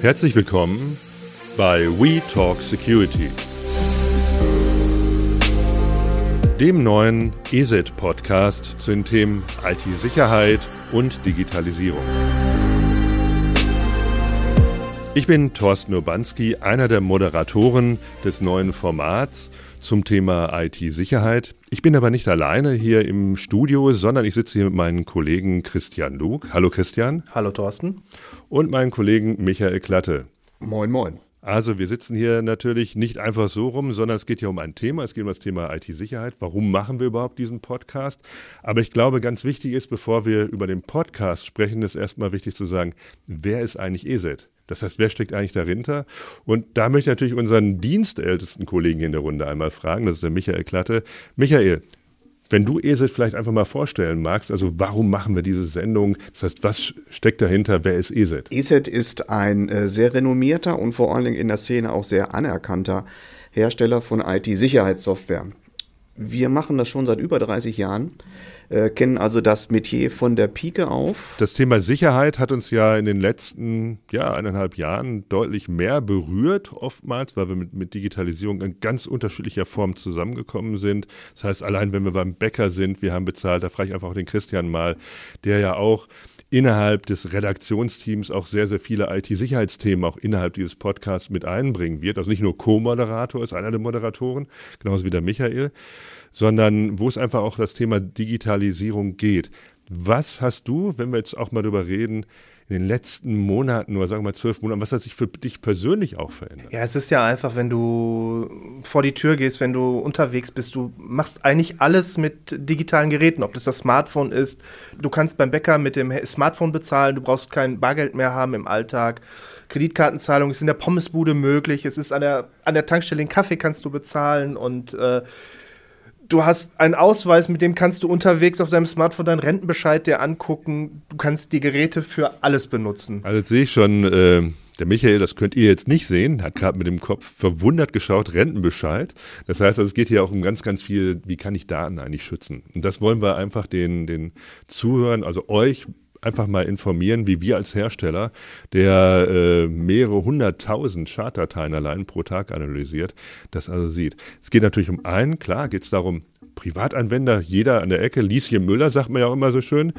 Herzlich willkommen bei We Talk Security, dem neuen ESET-Podcast zu den Themen IT-Sicherheit und Digitalisierung. Ich bin Thorsten Urbanski, einer der Moderatoren des neuen Formats zum Thema IT-Sicherheit. Ich bin aber nicht alleine hier im Studio, sondern ich sitze hier mit meinem Kollegen Christian Lug. Hallo Christian. Hallo Thorsten. Und meinem Kollegen Michael Klatte. Moin, moin. Also wir sitzen hier natürlich nicht einfach so rum, sondern es geht hier um ein Thema. Es geht um das Thema IT-Sicherheit. Warum machen wir überhaupt diesen Podcast? Aber ich glaube, ganz wichtig ist, bevor wir über den Podcast sprechen, ist erstmal wichtig zu sagen, wer ist eigentlich ESET? Das heißt, wer steckt eigentlich dahinter? Und da möchte ich natürlich unseren dienstältesten Kollegen in der Runde einmal fragen, das ist der Michael Klatte. Michael, wenn du ESET vielleicht einfach mal vorstellen magst, also warum machen wir diese Sendung? Das heißt, was steckt dahinter? Wer ist ESET? ESET ist ein äh, sehr renommierter und vor allen Dingen in der Szene auch sehr anerkannter Hersteller von IT-Sicherheitssoftware. Wir machen das schon seit über 30 Jahren äh, kennen also das Metier von der Pike auf. Das Thema Sicherheit hat uns ja in den letzten ja, eineinhalb Jahren deutlich mehr berührt, oftmals, weil wir mit, mit Digitalisierung in ganz unterschiedlicher Form zusammengekommen sind. Das heißt, allein wenn wir beim Bäcker sind, wir haben bezahlt, da frage ich einfach auch den Christian mal, der ja auch innerhalb des Redaktionsteams auch sehr, sehr viele IT-Sicherheitsthemen auch innerhalb dieses Podcasts mit einbringen wird. Also nicht nur Co-Moderator ist einer der Moderatoren, genauso wie der Michael, sondern wo es einfach auch das Thema Digitalisierung geht. Was hast du, wenn wir jetzt auch mal darüber reden, in den letzten Monaten oder sagen wir mal zwölf Monaten, was hat sich für dich persönlich auch verändert? Ja, es ist ja einfach, wenn du vor die Tür gehst, wenn du unterwegs bist, du machst eigentlich alles mit digitalen Geräten, ob das das Smartphone ist. Du kannst beim Bäcker mit dem Smartphone bezahlen, du brauchst kein Bargeld mehr haben im Alltag. Kreditkartenzahlung ist in der Pommesbude möglich, es ist an der, an der Tankstelle den Kaffee kannst du bezahlen und äh, du hast einen Ausweis, mit dem kannst du unterwegs auf deinem Smartphone deinen Rentenbescheid dir angucken. Du kannst die Geräte für alles benutzen. Also jetzt sehe ich schon, äh, der Michael, das könnt ihr jetzt nicht sehen, hat gerade mit dem Kopf verwundert geschaut, Rentenbescheid. Das heißt, also, es geht hier auch um ganz, ganz viel, wie kann ich Daten eigentlich schützen? Und das wollen wir einfach den, den Zuhörern, also euch einfach mal informieren, wie wir als Hersteller, der äh, mehrere hunderttausend Chartdateien allein pro Tag analysiert, das also sieht. Es geht natürlich um einen, klar geht es darum, Privatanwender, jeder an der Ecke, Lieschen Müller sagt man ja auch immer so schön.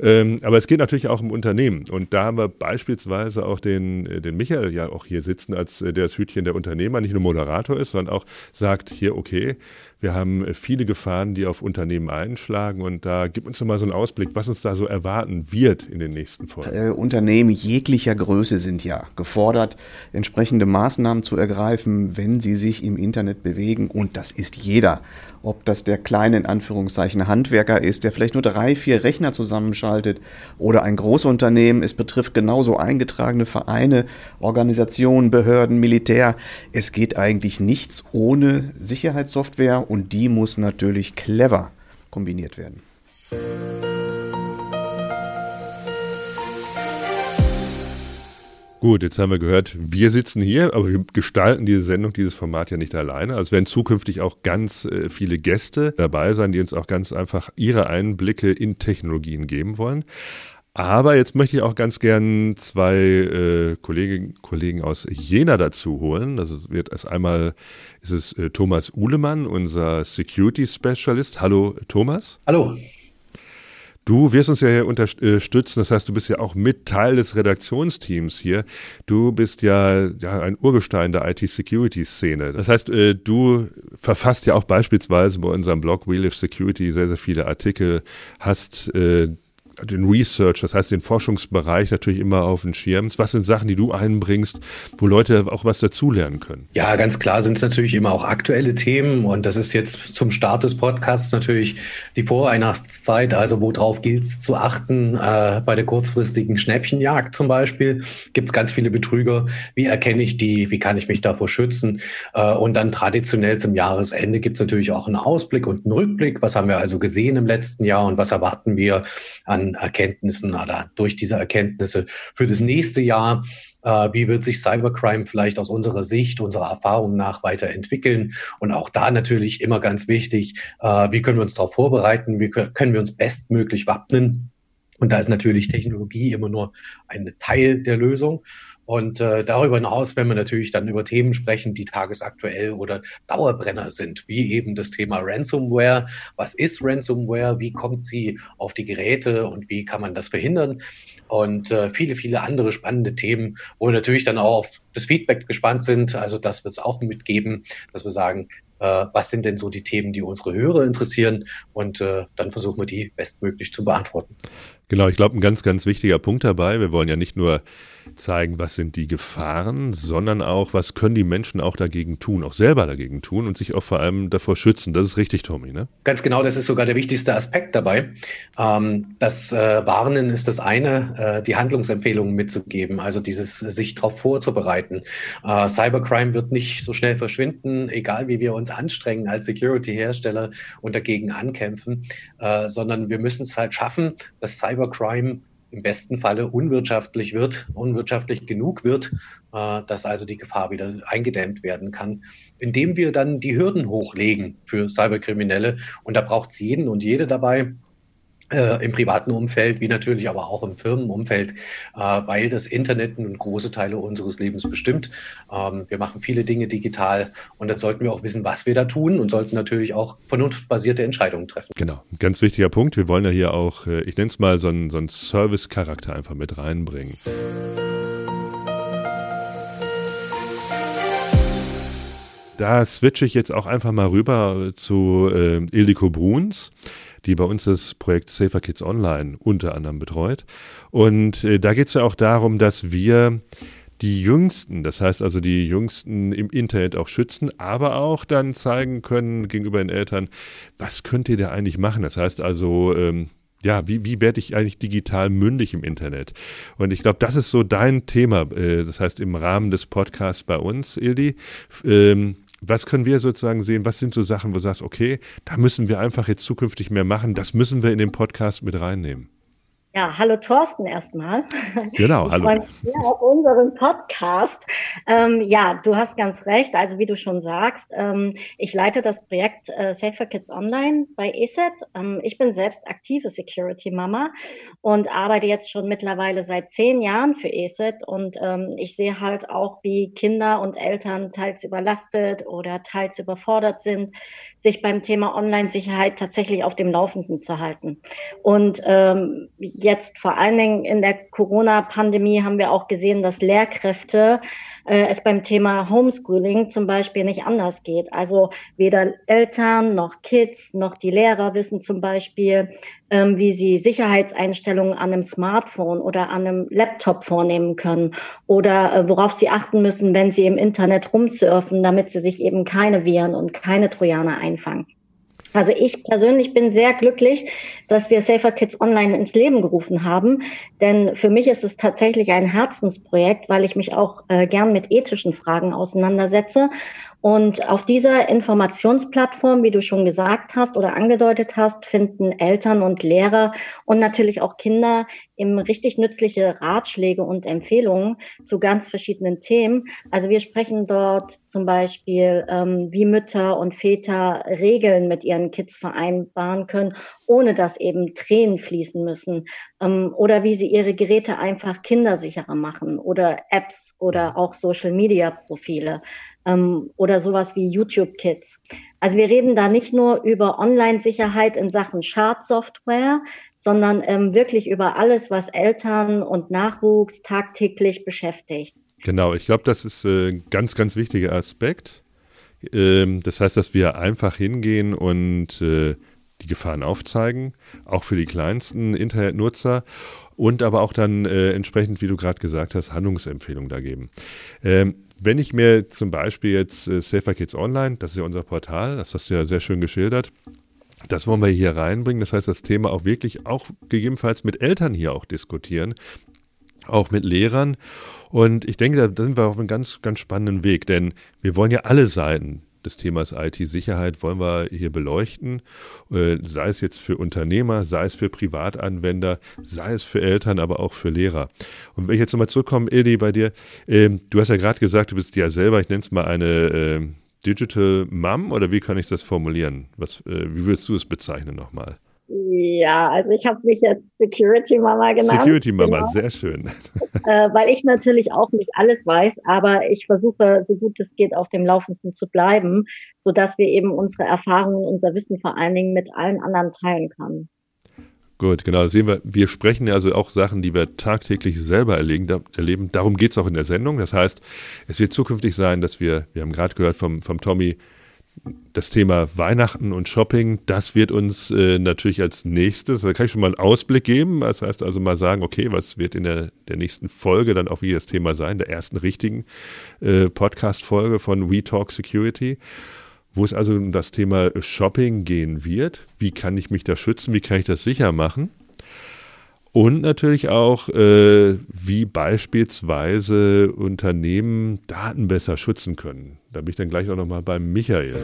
Ähm, aber es geht natürlich auch um Unternehmen. Und da haben wir beispielsweise auch den, äh, den Michael ja auch hier sitzen, als äh, der das Hütchen der Unternehmer, nicht nur Moderator ist, sondern auch sagt, hier, okay, wir haben äh, viele Gefahren, die auf Unternehmen einschlagen. Und da gibt uns doch mal so einen Ausblick, was uns da so erwarten wird in den nächsten Folgen. Äh, Unternehmen jeglicher Größe sind ja gefordert, entsprechende Maßnahmen zu ergreifen, wenn sie sich im Internet bewegen. Und das ist jeder ob das der kleine in Anführungszeichen Handwerker ist, der vielleicht nur drei, vier Rechner zusammenschaltet oder ein Großunternehmen. Es betrifft genauso eingetragene Vereine, Organisationen, Behörden, Militär. Es geht eigentlich nichts ohne Sicherheitssoftware und die muss natürlich clever kombiniert werden. Gut, jetzt haben wir gehört, wir sitzen hier, aber wir gestalten diese Sendung, dieses Format ja nicht alleine. Also werden zukünftig auch ganz äh, viele Gäste dabei sein, die uns auch ganz einfach ihre Einblicke in Technologien geben wollen. Aber jetzt möchte ich auch ganz gern zwei äh, Kollegen, Kollegen aus Jena dazu holen. Das wird erst einmal ist es äh, Thomas Uhlemann, unser Security Specialist. Hallo Thomas. Hallo. Du wirst uns ja hier unterstützen, das heißt, du bist ja auch mit Teil des Redaktionsteams hier. Du bist ja, ja ein Urgestein der IT-Security-Szene. Das heißt, äh, du verfasst ja auch beispielsweise bei unserem Blog We Live Security sehr, sehr viele Artikel, hast äh, den Research, das heißt den Forschungsbereich natürlich immer auf den Schirm. Was sind Sachen, die du einbringst, wo Leute auch was dazulernen können? Ja, ganz klar sind es natürlich immer auch aktuelle Themen und das ist jetzt zum Start des Podcasts natürlich die Vorweihnachtszeit, also worauf gilt es zu achten äh, bei der kurzfristigen Schnäppchenjagd zum Beispiel. Gibt es ganz viele Betrüger. Wie erkenne ich die? Wie kann ich mich davor schützen? Äh, und dann traditionell zum Jahresende gibt es natürlich auch einen Ausblick und einen Rückblick. Was haben wir also gesehen im letzten Jahr und was erwarten wir an Erkenntnissen oder durch diese Erkenntnisse für das nächste Jahr. Äh, wie wird sich Cybercrime vielleicht aus unserer Sicht, unserer Erfahrung nach weiterentwickeln? Und auch da natürlich immer ganz wichtig, äh, wie können wir uns darauf vorbereiten? Wie können wir uns bestmöglich wappnen? Und da ist natürlich Technologie immer nur ein Teil der Lösung. Und äh, darüber hinaus, wenn wir natürlich dann über Themen sprechen, die tagesaktuell oder Dauerbrenner sind, wie eben das Thema Ransomware. Was ist Ransomware? Wie kommt sie auf die Geräte und wie kann man das verhindern? Und äh, viele, viele andere spannende Themen, wo wir natürlich dann auch auf das Feedback gespannt sind. Also das wird es auch mitgeben, dass wir sagen, äh, was sind denn so die Themen, die unsere Hörer interessieren und äh, dann versuchen wir die bestmöglich zu beantworten. Genau, ich glaube, ein ganz, ganz wichtiger Punkt dabei. Wir wollen ja nicht nur zeigen, was sind die Gefahren, sondern auch, was können die Menschen auch dagegen tun, auch selber dagegen tun und sich auch vor allem davor schützen. Das ist richtig, Tommy, ne? Ganz genau, das ist sogar der wichtigste Aspekt dabei. Ähm, das äh, Warnen ist das eine, äh, die Handlungsempfehlungen mitzugeben, also dieses sich darauf vorzubereiten. Äh, Cybercrime wird nicht so schnell verschwinden, egal wie wir uns anstrengen als Security-Hersteller und dagegen ankämpfen, sondern wir müssen es halt schaffen, dass Cyber Cybercrime im besten Falle unwirtschaftlich wird, unwirtschaftlich genug wird, äh, dass also die Gefahr wieder eingedämmt werden kann, indem wir dann die Hürden hochlegen für Cyberkriminelle. Und da braucht es jeden und jede dabei, äh, im privaten Umfeld, wie natürlich aber auch im Firmenumfeld, äh, weil das Internet nun große Teile unseres Lebens bestimmt. Ähm, wir machen viele Dinge digital und dann sollten wir auch wissen, was wir da tun und sollten natürlich auch vernunftbasierte Entscheidungen treffen. Genau, ganz wichtiger Punkt. Wir wollen ja hier auch, äh, ich nenne es mal so einen, so einen Service-Charakter einfach mit reinbringen. Da switche ich jetzt auch einfach mal rüber zu äh, Ildiko Bruns die bei uns das Projekt Safer Kids Online unter anderem betreut. Und äh, da geht es ja auch darum, dass wir die Jüngsten, das heißt also die Jüngsten im Internet auch schützen, aber auch dann zeigen können gegenüber den Eltern, was könnt ihr da eigentlich machen? Das heißt also, ähm, ja, wie, wie werde ich eigentlich digital mündig im Internet? Und ich glaube, das ist so dein Thema, äh, das heißt im Rahmen des Podcasts bei uns, Ildi. Ähm, was können wir sozusagen sehen? Was sind so Sachen, wo du sagst, okay, da müssen wir einfach jetzt zukünftig mehr machen. Das müssen wir in den Podcast mit reinnehmen. Ja, hallo Thorsten erstmal. Genau, ich hallo. freue mich sehr auf unseren Podcast. Ähm, ja, du hast ganz recht. Also wie du schon sagst, ähm, ich leite das Projekt äh, Safer Kids Online bei ESET. Ähm, ich bin selbst aktive Security Mama und arbeite jetzt schon mittlerweile seit zehn Jahren für ESET und ähm, ich sehe halt auch, wie Kinder und Eltern teils überlastet oder teils überfordert sind, sich beim Thema Online-Sicherheit tatsächlich auf dem Laufenden zu halten. Und ähm, jetzt vor allen Dingen in der Corona-Pandemie haben wir auch gesehen, dass Lehrkräfte äh, es beim Thema Homeschooling zum Beispiel nicht anders geht. Also weder Eltern noch Kids noch die Lehrer wissen zum Beispiel, ähm, wie sie Sicherheitseinstellungen an einem Smartphone oder an einem Laptop vornehmen können oder äh, worauf sie achten müssen, wenn sie im Internet rumsurfen, damit sie sich eben keine Viren und keine Trojaner einfangen. Also ich persönlich bin sehr glücklich, dass wir Safer Kids Online ins Leben gerufen haben. Denn für mich ist es tatsächlich ein Herzensprojekt, weil ich mich auch äh, gern mit ethischen Fragen auseinandersetze und auf dieser Informationsplattform, wie du schon gesagt hast oder angedeutet hast, finden Eltern und Lehrer und natürlich auch Kinder eben richtig nützliche Ratschläge und Empfehlungen zu ganz verschiedenen Themen. Also wir sprechen dort zum Beispiel, ähm, wie Mütter und Väter Regeln mit ihren Kids vereinbaren können, ohne dass eben Tränen fließen müssen. Ähm, oder wie sie ihre Geräte einfach kindersicherer machen oder Apps oder auch Social-Media-Profile ähm, oder sowas wie YouTube Kids. Also wir reden da nicht nur über Online-Sicherheit in Sachen Schadsoftware, sondern ähm, wirklich über alles, was Eltern und Nachwuchs tagtäglich beschäftigt. Genau, ich glaube, das ist äh, ein ganz, ganz wichtiger Aspekt. Ähm, das heißt, dass wir einfach hingehen und äh, die Gefahren aufzeigen, auch für die kleinsten Internetnutzer und aber auch dann äh, entsprechend, wie du gerade gesagt hast, Handlungsempfehlungen da geben. Ähm, wenn ich mir zum Beispiel jetzt äh, Safer Kids Online, das ist ja unser Portal, das hast du ja sehr schön geschildert, das wollen wir hier reinbringen. Das heißt, das Thema auch wirklich, auch gegebenenfalls mit Eltern hier auch diskutieren, auch mit Lehrern. Und ich denke, da sind wir auf einem ganz, ganz spannenden Weg, denn wir wollen ja alle Seiten des Themas IT-Sicherheit wollen wir hier beleuchten, äh, sei es jetzt für Unternehmer, sei es für Privatanwender, sei es für Eltern, aber auch für Lehrer. Und wenn ich jetzt nochmal zurückkomme, Ildi, bei dir, ähm, du hast ja gerade gesagt, du bist ja selber, ich nenne es mal eine ähm, Digital Mom oder wie kann ich das formulieren? Was, äh, wie würdest du es bezeichnen nochmal? Ja, also ich habe mich jetzt Security Mama genannt. Security Mama, genau. sehr schön. Äh, weil ich natürlich auch nicht alles weiß, aber ich versuche, so gut es geht, auf dem Laufenden zu bleiben, sodass wir eben unsere Erfahrungen, unser Wissen vor allen Dingen mit allen anderen teilen können. Gut, genau. Sehen wir, wir sprechen ja also auch Sachen, die wir tagtäglich selber erleben. Da, erleben. Darum geht es auch in der Sendung. Das heißt, es wird zukünftig sein, dass wir, wir haben gerade gehört vom, vom Tommy, das Thema Weihnachten und Shopping, das wird uns äh, natürlich als nächstes, da kann ich schon mal einen Ausblick geben. Das heißt also mal sagen, okay, was wird in der, der nächsten Folge dann auch wieder das Thema sein, der ersten richtigen äh, Podcast-Folge von We Talk Security wo es also um das Thema Shopping gehen wird. Wie kann ich mich da schützen? Wie kann ich das sicher machen? Und natürlich auch, äh, wie beispielsweise Unternehmen Daten besser schützen können. Da bin ich dann gleich auch nochmal beim Michael.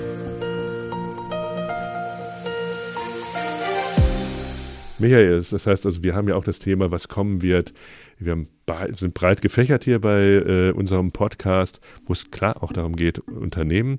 Michael, das heißt also, wir haben ja auch das Thema, was kommen wird. Wir sind breit gefächert hier bei äh, unserem Podcast, wo es klar auch darum geht, Unternehmen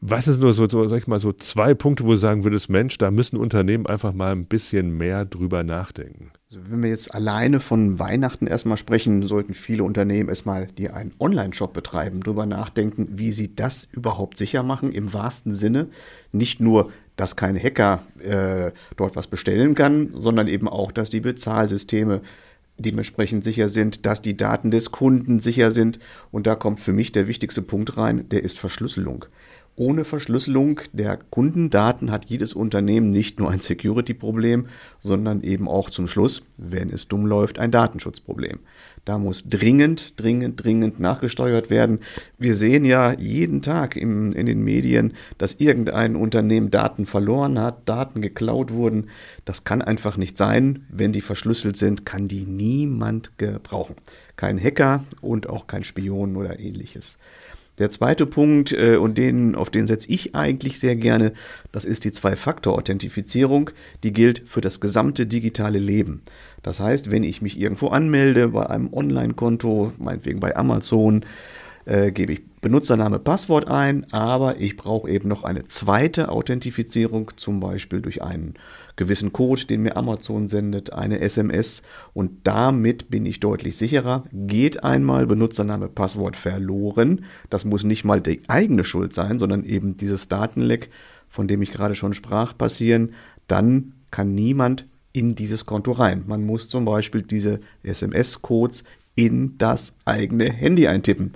was ist nur so, so, sag ich mal, so zwei Punkte, wo du sagen würdest, Mensch, da müssen Unternehmen einfach mal ein bisschen mehr drüber nachdenken? Also wenn wir jetzt alleine von Weihnachten erstmal sprechen, sollten viele Unternehmen erstmal, die einen Online-Shop betreiben, drüber nachdenken, wie sie das überhaupt sicher machen, im wahrsten Sinne. Nicht nur, dass kein Hacker äh, dort was bestellen kann, sondern eben auch, dass die Bezahlsysteme dementsprechend sicher sind, dass die Daten des Kunden sicher sind. Und da kommt für mich der wichtigste Punkt rein, der ist Verschlüsselung. Ohne Verschlüsselung der Kundendaten hat jedes Unternehmen nicht nur ein Security-Problem, sondern eben auch zum Schluss, wenn es dumm läuft, ein Datenschutzproblem. Da muss dringend, dringend, dringend nachgesteuert werden. Wir sehen ja jeden Tag im, in den Medien, dass irgendein Unternehmen Daten verloren hat, Daten geklaut wurden. Das kann einfach nicht sein. Wenn die verschlüsselt sind, kann die niemand gebrauchen. Kein Hacker und auch kein Spion oder ähnliches. Der zweite Punkt, äh, und den, auf den setze ich eigentlich sehr gerne, das ist die Zwei-Faktor-Authentifizierung. Die gilt für das gesamte digitale Leben. Das heißt, wenn ich mich irgendwo anmelde, bei einem Online-Konto, meinetwegen bei Amazon, äh, gebe ich Benutzername, Passwort ein, aber ich brauche eben noch eine zweite Authentifizierung, zum Beispiel durch einen gewissen Code, den mir Amazon sendet, eine SMS und damit bin ich deutlich sicherer. Geht einmal Benutzername, Passwort verloren, das muss nicht mal die eigene Schuld sein, sondern eben dieses Datenleck, von dem ich gerade schon sprach, passieren, dann kann niemand in dieses Konto rein. Man muss zum Beispiel diese SMS-Codes in das eigene Handy eintippen.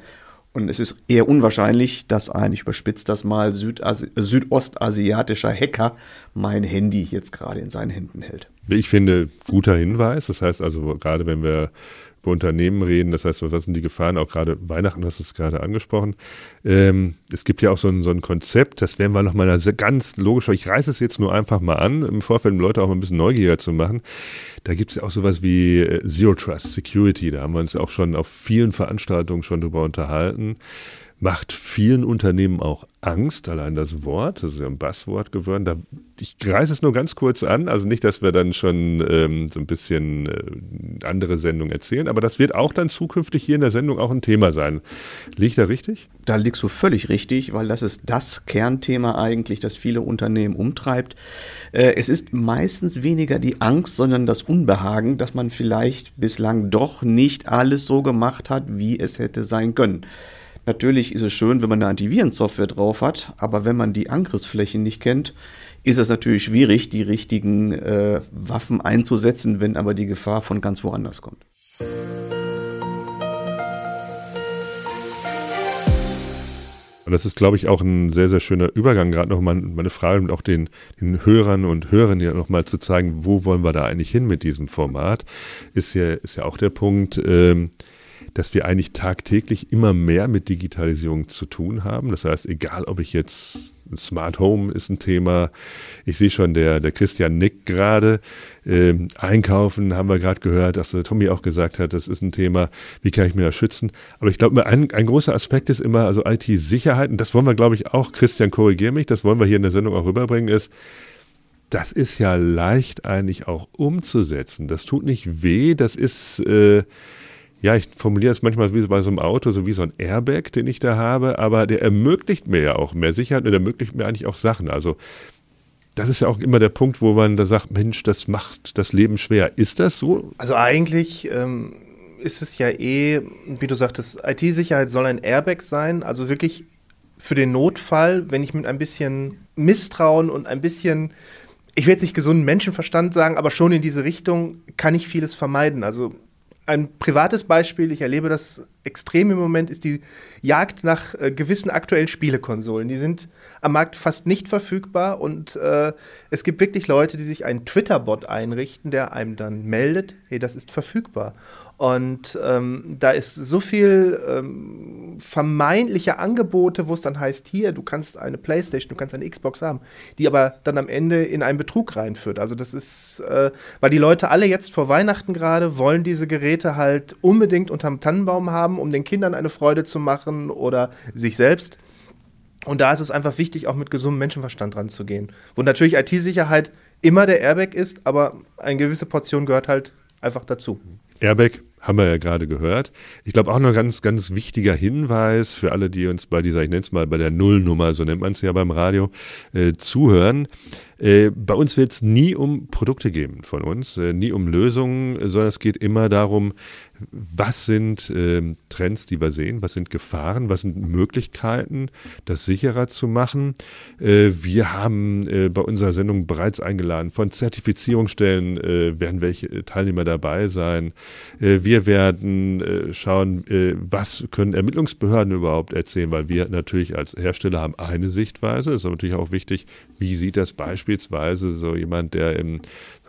Und es ist eher unwahrscheinlich, dass ein, ich überspitze das mal, Südasi südostasiatischer Hacker mein Handy jetzt gerade in seinen Händen hält. Ich finde, guter Hinweis. Das heißt also, gerade wenn wir über Unternehmen reden. Das heißt, was sind die Gefahren? Auch gerade Weihnachten hast du es gerade angesprochen. Ähm, es gibt ja auch so ein, so ein Konzept, das werden wir nochmal ganz logisch, ich reiße es jetzt nur einfach mal an, im Vorfeld, um Leute auch mal ein bisschen neugieriger zu machen. Da gibt es ja auch sowas wie äh, Zero Trust Security. Da haben wir uns auch schon auf vielen Veranstaltungen schon drüber unterhalten macht vielen Unternehmen auch Angst, allein das Wort, das ist ja ein Basswort geworden. Da, ich reiße es nur ganz kurz an, also nicht, dass wir dann schon ähm, so ein bisschen äh, andere Sendungen erzählen, aber das wird auch dann zukünftig hier in der Sendung auch ein Thema sein. Liegt da richtig? Da liegst du völlig richtig, weil das ist das Kernthema eigentlich, das viele Unternehmen umtreibt. Äh, es ist meistens weniger die Angst, sondern das Unbehagen, dass man vielleicht bislang doch nicht alles so gemacht hat, wie es hätte sein können. Natürlich ist es schön, wenn man eine Antivirensoftware drauf hat, aber wenn man die Angriffsflächen nicht kennt, ist es natürlich schwierig, die richtigen äh, Waffen einzusetzen, wenn aber die Gefahr von ganz woanders kommt. Das ist, glaube ich, auch ein sehr, sehr schöner Übergang, gerade nochmal meine Frage und auch den, den Hörern und Hörern ja nochmal zu zeigen, wo wollen wir da eigentlich hin mit diesem Format, ist ja, ist ja auch der Punkt, ähm, dass wir eigentlich tagtäglich immer mehr mit Digitalisierung zu tun haben. Das heißt, egal ob ich jetzt Smart Home ist ein Thema. Ich sehe schon, der, der Christian nickt gerade. Ähm, Einkaufen haben wir gerade gehört, dass der Tommy auch gesagt hat, das ist ein Thema. Wie kann ich mir das schützen? Aber ich glaube, ein, ein großer Aspekt ist immer, also IT-Sicherheit, und das wollen wir, glaube ich, auch, Christian, korrigier mich, das wollen wir hier in der Sendung auch rüberbringen, ist, das ist ja leicht eigentlich auch umzusetzen. Das tut nicht weh, das ist, äh, ja, ich formuliere es manchmal wie bei so einem Auto, so wie so ein Airbag, den ich da habe, aber der ermöglicht mir ja auch mehr Sicherheit und ermöglicht mir eigentlich auch Sachen. Also das ist ja auch immer der Punkt, wo man da sagt, Mensch, das macht das Leben schwer. Ist das so? Also eigentlich ähm, ist es ja eh, wie du sagtest, IT-Sicherheit soll ein Airbag sein, also wirklich für den Notfall, wenn ich mit ein bisschen Misstrauen und ein bisschen, ich will jetzt nicht gesunden Menschenverstand sagen, aber schon in diese Richtung kann ich vieles vermeiden. Also ein privates Beispiel, ich erlebe das extrem im Moment, ist die Jagd nach äh, gewissen aktuellen Spielekonsolen. Die sind am Markt fast nicht verfügbar und äh, es gibt wirklich Leute, die sich einen Twitter-Bot einrichten, der einem dann meldet, hey, das ist verfügbar. Und ähm, da ist so viel ähm, vermeintliche Angebote, wo es dann heißt, hier, du kannst eine Playstation, du kannst eine Xbox haben, die aber dann am Ende in einen Betrug reinführt. Also das ist, äh, weil die Leute alle jetzt vor Weihnachten gerade wollen diese Geräte halt unbedingt unterm Tannenbaum haben, um den Kindern eine Freude zu machen oder sich selbst. Und da ist es einfach wichtig, auch mit gesundem Menschenverstand ranzugehen. Wo natürlich IT-Sicherheit immer der Airbag ist, aber eine gewisse Portion gehört halt einfach dazu. Airbag haben wir ja gerade gehört. Ich glaube auch noch ganz, ganz wichtiger Hinweis für alle, die uns bei dieser, ich nenne es mal bei der Nullnummer, so nennt man es ja beim Radio, äh, zuhören. Äh, bei uns wird es nie um Produkte geben von uns, äh, nie um Lösungen, sondern es geht immer darum, was sind äh, Trends, die wir sehen, was sind Gefahren, was sind Möglichkeiten, das sicherer zu machen. Äh, wir haben äh, bei unserer Sendung bereits eingeladen, von Zertifizierungsstellen äh, werden welche Teilnehmer dabei sein. Äh, wir werden äh, schauen, was können Ermittlungsbehörden überhaupt erzählen, weil wir natürlich als Hersteller haben eine Sichtweise. Es ist natürlich auch wichtig, wie sieht das beispielsweise so jemand, der im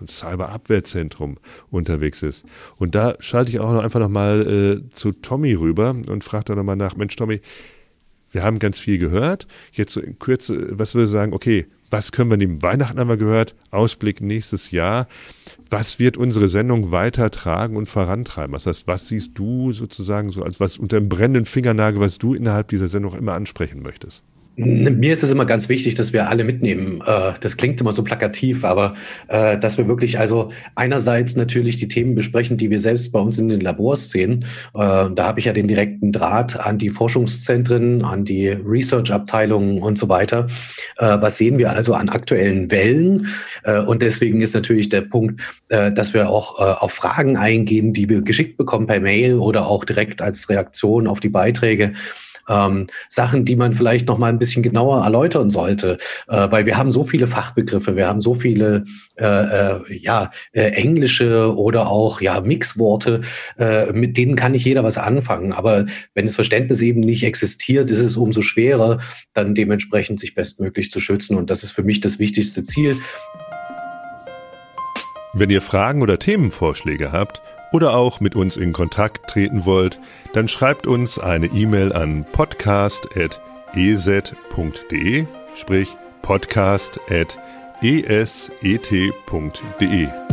Cyberabwehrzentrum unterwegs ist. Und da schalte ich auch noch einfach nochmal äh, zu Tommy rüber und frage da nochmal nach, Mensch Tommy, wir haben ganz viel gehört. Jetzt so in Kürze, was würde sagen, okay, was können wir neben Weihnachten haben wir gehört, Ausblick nächstes Jahr. Was wird unsere Sendung weitertragen und vorantreiben? Das heißt, was siehst du sozusagen so als was unter dem brennenden Fingernagel, was du innerhalb dieser Sendung immer ansprechen möchtest? Mir ist es immer ganz wichtig, dass wir alle mitnehmen. Äh, das klingt immer so plakativ, aber äh, dass wir wirklich also einerseits natürlich die Themen besprechen, die wir selbst bei uns in den Labors sehen. Äh, da habe ich ja den direkten Draht an die Forschungszentren, an die Research-Abteilungen und so weiter. Was sehen wir also an aktuellen Wellen? Und deswegen ist natürlich der Punkt, dass wir auch auf Fragen eingehen, die wir geschickt bekommen per Mail oder auch direkt als Reaktion auf die Beiträge ähm, Sachen, die man vielleicht noch mal ein bisschen genauer erläutern sollte, äh, weil wir haben so viele Fachbegriffe, wir haben so viele äh, äh, ja äh, englische oder auch ja Mixworte, äh, mit denen kann nicht jeder was anfangen. Aber wenn das Verständnis eben nicht existiert, ist es umso schwerer, dann dementsprechend sich bestmöglich zu schützen. Und das ist für mich das wichtigste Ziel. Wenn ihr Fragen oder Themenvorschläge habt oder auch mit uns in Kontakt treten wollt, dann schreibt uns eine E-Mail an podcast.ez.de, sprich podcast.eset.de.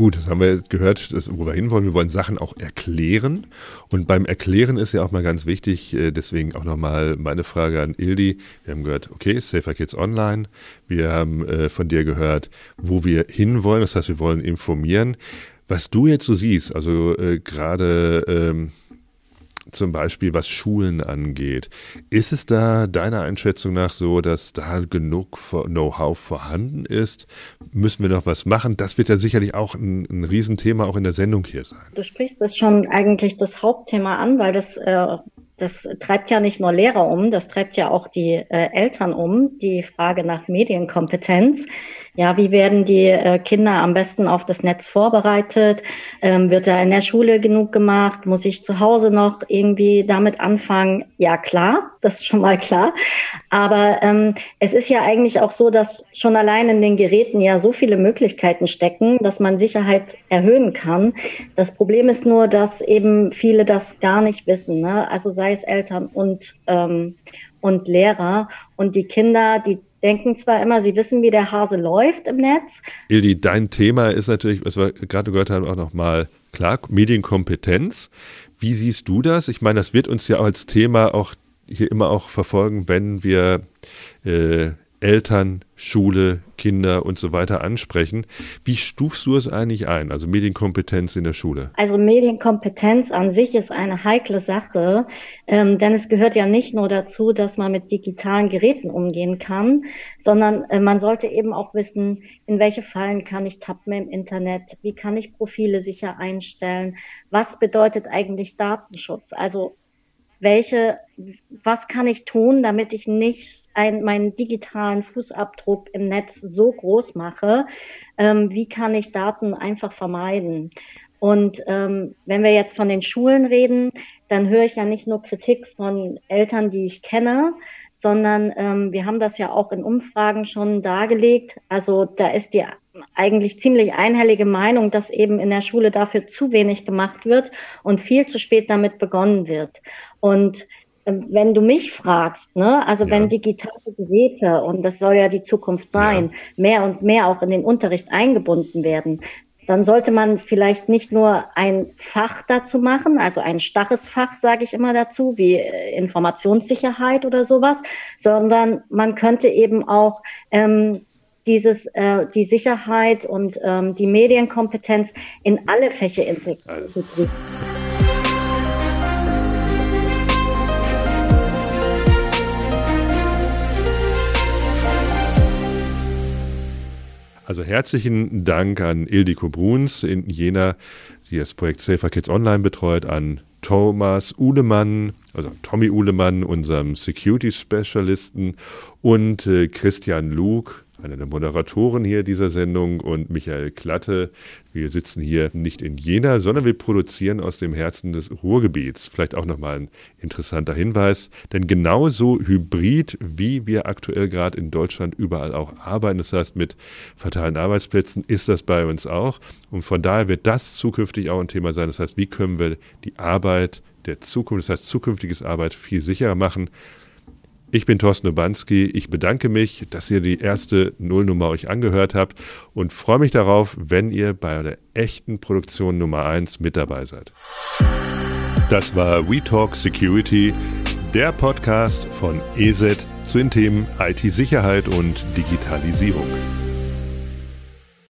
Gut, das haben wir jetzt gehört, das, wo wir hinwollen. Wir wollen Sachen auch erklären. Und beim Erklären ist ja auch mal ganz wichtig, äh, deswegen auch nochmal meine Frage an Ildi. Wir haben gehört, okay, Safer Kids Online. Wir haben äh, von dir gehört, wo wir hinwollen. Das heißt, wir wollen informieren. Was du jetzt so siehst, also äh, gerade ähm, zum Beispiel was Schulen angeht. Ist es da deiner Einschätzung nach so, dass da genug Know-how vorhanden ist? Müssen wir noch was machen? Das wird ja sicherlich auch ein, ein Riesenthema auch in der Sendung hier sein. Du sprichst das schon eigentlich das Hauptthema an, weil das äh, das treibt ja nicht nur Lehrer um, das treibt ja auch die äh, Eltern um, die Frage nach Medienkompetenz. Ja, wie werden die äh, Kinder am besten auf das Netz vorbereitet? Ähm, wird da in der Schule genug gemacht? Muss ich zu Hause noch irgendwie damit anfangen? Ja, klar, das ist schon mal klar. Aber ähm, es ist ja eigentlich auch so, dass schon allein in den Geräten ja so viele Möglichkeiten stecken, dass man Sicherheit erhöhen kann. Das Problem ist nur, dass eben viele das gar nicht wissen. Ne? Also sei es Eltern und ähm, und Lehrer und die Kinder, die denken zwar immer, sie wissen, wie der Hase läuft im Netz. Ildi, dein Thema ist natürlich, was wir gerade gehört haben, auch nochmal klar, Medienkompetenz. Wie siehst du das? Ich meine, das wird uns ja als Thema auch hier immer auch verfolgen, wenn wir äh, Eltern, Schule, Kinder und so weiter ansprechen. Wie stufst du es eigentlich ein, also Medienkompetenz in der Schule? Also Medienkompetenz an sich ist eine heikle Sache, ähm, denn es gehört ja nicht nur dazu, dass man mit digitalen Geräten umgehen kann, sondern äh, man sollte eben auch wissen, in welche Fallen kann ich tappen im Internet, wie kann ich Profile sicher einstellen, was bedeutet eigentlich Datenschutz, also welche, was kann ich tun, damit ich nicht ein, meinen digitalen Fußabdruck im Netz so groß mache, ähm, wie kann ich Daten einfach vermeiden? Und ähm, wenn wir jetzt von den Schulen reden, dann höre ich ja nicht nur Kritik von Eltern, die ich kenne, sondern ähm, wir haben das ja auch in Umfragen schon dargelegt. Also da ist die eigentlich ziemlich einhellige Meinung, dass eben in der Schule dafür zu wenig gemacht wird und viel zu spät damit begonnen wird. Und ähm, wenn du mich fragst, ne, also ja. wenn digitale Geräte, und das soll ja die Zukunft sein, ja. mehr und mehr auch in den Unterricht eingebunden werden, dann sollte man vielleicht nicht nur ein Fach dazu machen, also ein starres Fach, sage ich immer dazu, wie äh, Informationssicherheit oder sowas, sondern man könnte eben auch ähm, dieses, äh, die Sicherheit und ähm, die Medienkompetenz in alle Fächer integrieren. Also. Also herzlichen Dank an Ildiko Bruns in Jena, die das Projekt Safer Kids Online betreut, an Thomas Uhlemann, also Tommy Uhlemann, unserem Security Specialisten und äh, Christian Luke, einer der Moderatoren hier dieser Sendung und Michael Klatte. Wir sitzen hier nicht in Jena, sondern wir produzieren aus dem Herzen des Ruhrgebiets. Vielleicht auch nochmal ein interessanter Hinweis, denn genauso hybrid, wie wir aktuell gerade in Deutschland überall auch arbeiten, das heißt mit fatalen Arbeitsplätzen, ist das bei uns auch. Und von daher wird das zukünftig auch ein Thema sein. Das heißt, wie können wir die Arbeit der Zukunft, das heißt zukünftiges Arbeit viel sicherer machen. Ich bin Thorsten Obanski. Ich bedanke mich, dass ihr die erste Nullnummer euch angehört habt und freue mich darauf, wenn ihr bei der echten Produktion Nummer 1 mit dabei seid. Das war We Talk Security, der Podcast von ESET zu den Themen IT-Sicherheit und Digitalisierung.